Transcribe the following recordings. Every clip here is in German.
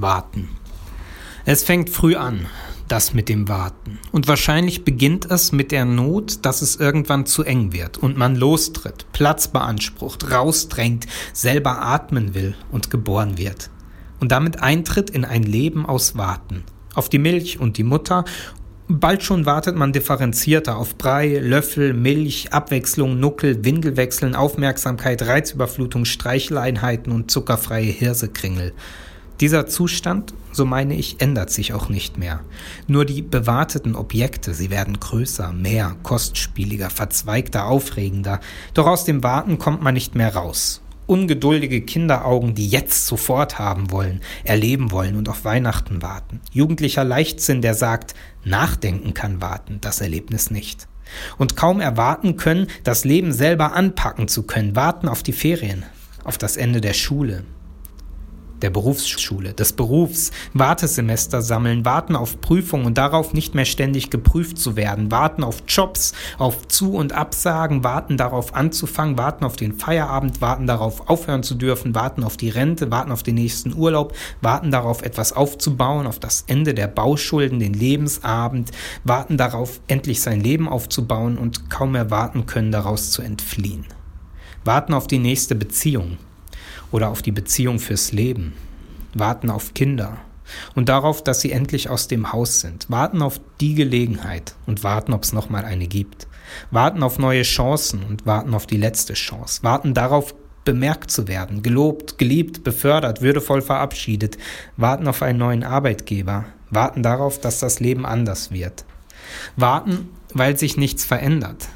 Warten. Es fängt früh an, das mit dem Warten. Und wahrscheinlich beginnt es mit der Not, dass es irgendwann zu eng wird und man lostritt, Platz beansprucht, rausdrängt, selber atmen will und geboren wird. Und damit eintritt in ein Leben aus Warten. Auf die Milch und die Mutter Bald schon wartet man differenzierter auf Brei, Löffel, Milch, Abwechslung, Nuckel, Windelwechseln, Aufmerksamkeit, Reizüberflutung, Streicheleinheiten und zuckerfreie Hirsekringel. Dieser Zustand, so meine ich, ändert sich auch nicht mehr. Nur die bewarteten Objekte, sie werden größer, mehr, kostspieliger, verzweigter, aufregender. Doch aus dem Warten kommt man nicht mehr raus ungeduldige Kinderaugen, die jetzt sofort haben wollen, erleben wollen und auf Weihnachten warten. Jugendlicher Leichtsinn, der sagt, nachdenken kann warten, das Erlebnis nicht. Und kaum erwarten können, das Leben selber anpacken zu können, warten auf die Ferien, auf das Ende der Schule, der Berufsschule, des Berufs, Wartesemester sammeln, warten auf Prüfungen und darauf nicht mehr ständig geprüft zu werden, warten auf Jobs, auf Zu- und Absagen, warten darauf anzufangen, warten auf den Feierabend, warten darauf aufhören zu dürfen, warten auf die Rente, warten auf den nächsten Urlaub, warten darauf etwas aufzubauen, auf das Ende der Bauschulden, den Lebensabend, warten darauf endlich sein Leben aufzubauen und kaum mehr warten können, daraus zu entfliehen. Warten auf die nächste Beziehung, oder auf die Beziehung fürs Leben, warten auf Kinder und darauf, dass sie endlich aus dem Haus sind, warten auf die Gelegenheit und warten, ob es nochmal eine gibt, warten auf neue Chancen und warten auf die letzte Chance, warten darauf, bemerkt zu werden, gelobt, geliebt, befördert, würdevoll verabschiedet, warten auf einen neuen Arbeitgeber, warten darauf, dass das Leben anders wird, warten, weil sich nichts verändert,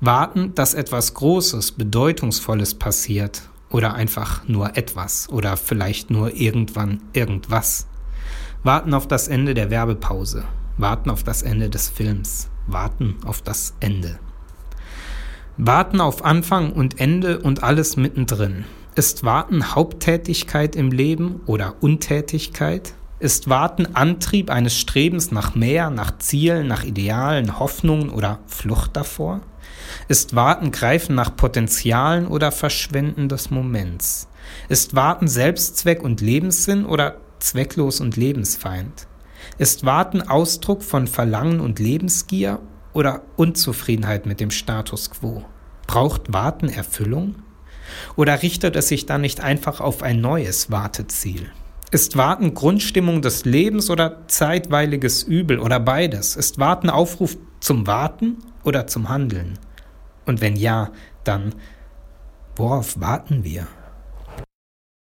warten, dass etwas Großes, Bedeutungsvolles passiert oder einfach nur etwas oder vielleicht nur irgendwann irgendwas. Warten auf das Ende der Werbepause, warten auf das Ende des Films, warten auf das Ende. Warten auf Anfang und Ende und alles mittendrin. Ist Warten Haupttätigkeit im Leben oder Untätigkeit? Ist Warten Antrieb eines Strebens nach mehr, nach Zielen, nach Idealen, Hoffnungen oder Flucht davor? Ist Warten Greifen nach Potenzialen oder Verschwenden des Moments? Ist Warten Selbstzweck und Lebenssinn oder zwecklos und Lebensfeind? Ist Warten Ausdruck von Verlangen und Lebensgier oder Unzufriedenheit mit dem Status quo? Braucht Warten Erfüllung? Oder richtet es sich dann nicht einfach auf ein neues Warteziel? Ist Warten Grundstimmung des Lebens oder zeitweiliges Übel oder beides? Ist Warten Aufruf zum Warten oder zum Handeln? Und wenn ja, dann worauf warten wir?